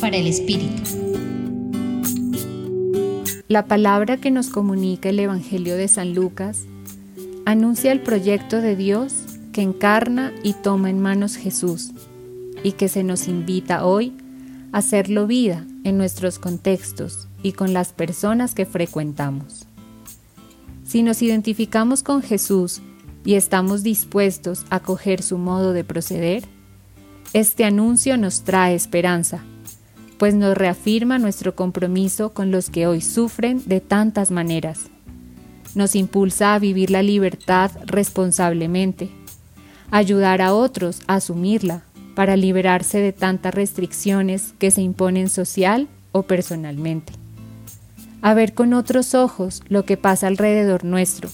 Para el Espíritu. La palabra que nos comunica el Evangelio de San Lucas anuncia el proyecto de Dios que encarna y toma en manos Jesús y que se nos invita hoy a hacerlo vida en nuestros contextos y con las personas que frecuentamos. Si nos identificamos con Jesús y estamos dispuestos a coger su modo de proceder, este anuncio nos trae esperanza, pues nos reafirma nuestro compromiso con los que hoy sufren de tantas maneras. Nos impulsa a vivir la libertad responsablemente, ayudar a otros a asumirla para liberarse de tantas restricciones que se imponen social o personalmente. A ver con otros ojos lo que pasa alrededor nuestro,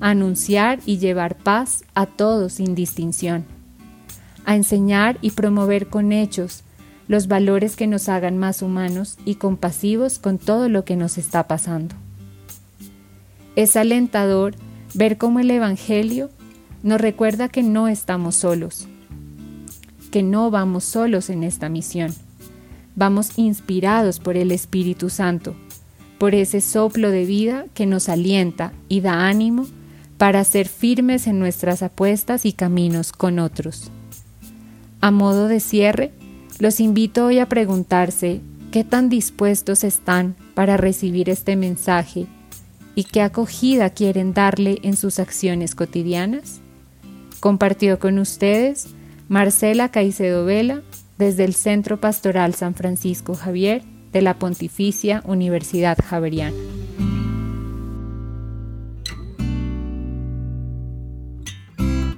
anunciar y llevar paz a todos sin distinción a enseñar y promover con hechos los valores que nos hagan más humanos y compasivos con todo lo que nos está pasando. Es alentador ver cómo el Evangelio nos recuerda que no estamos solos, que no vamos solos en esta misión. Vamos inspirados por el Espíritu Santo, por ese soplo de vida que nos alienta y da ánimo para ser firmes en nuestras apuestas y caminos con otros. A modo de cierre, los invito hoy a preguntarse qué tan dispuestos están para recibir este mensaje y qué acogida quieren darle en sus acciones cotidianas. Compartió con ustedes Marcela Caicedo Vela desde el Centro Pastoral San Francisco Javier de la Pontificia Universidad Javeriana.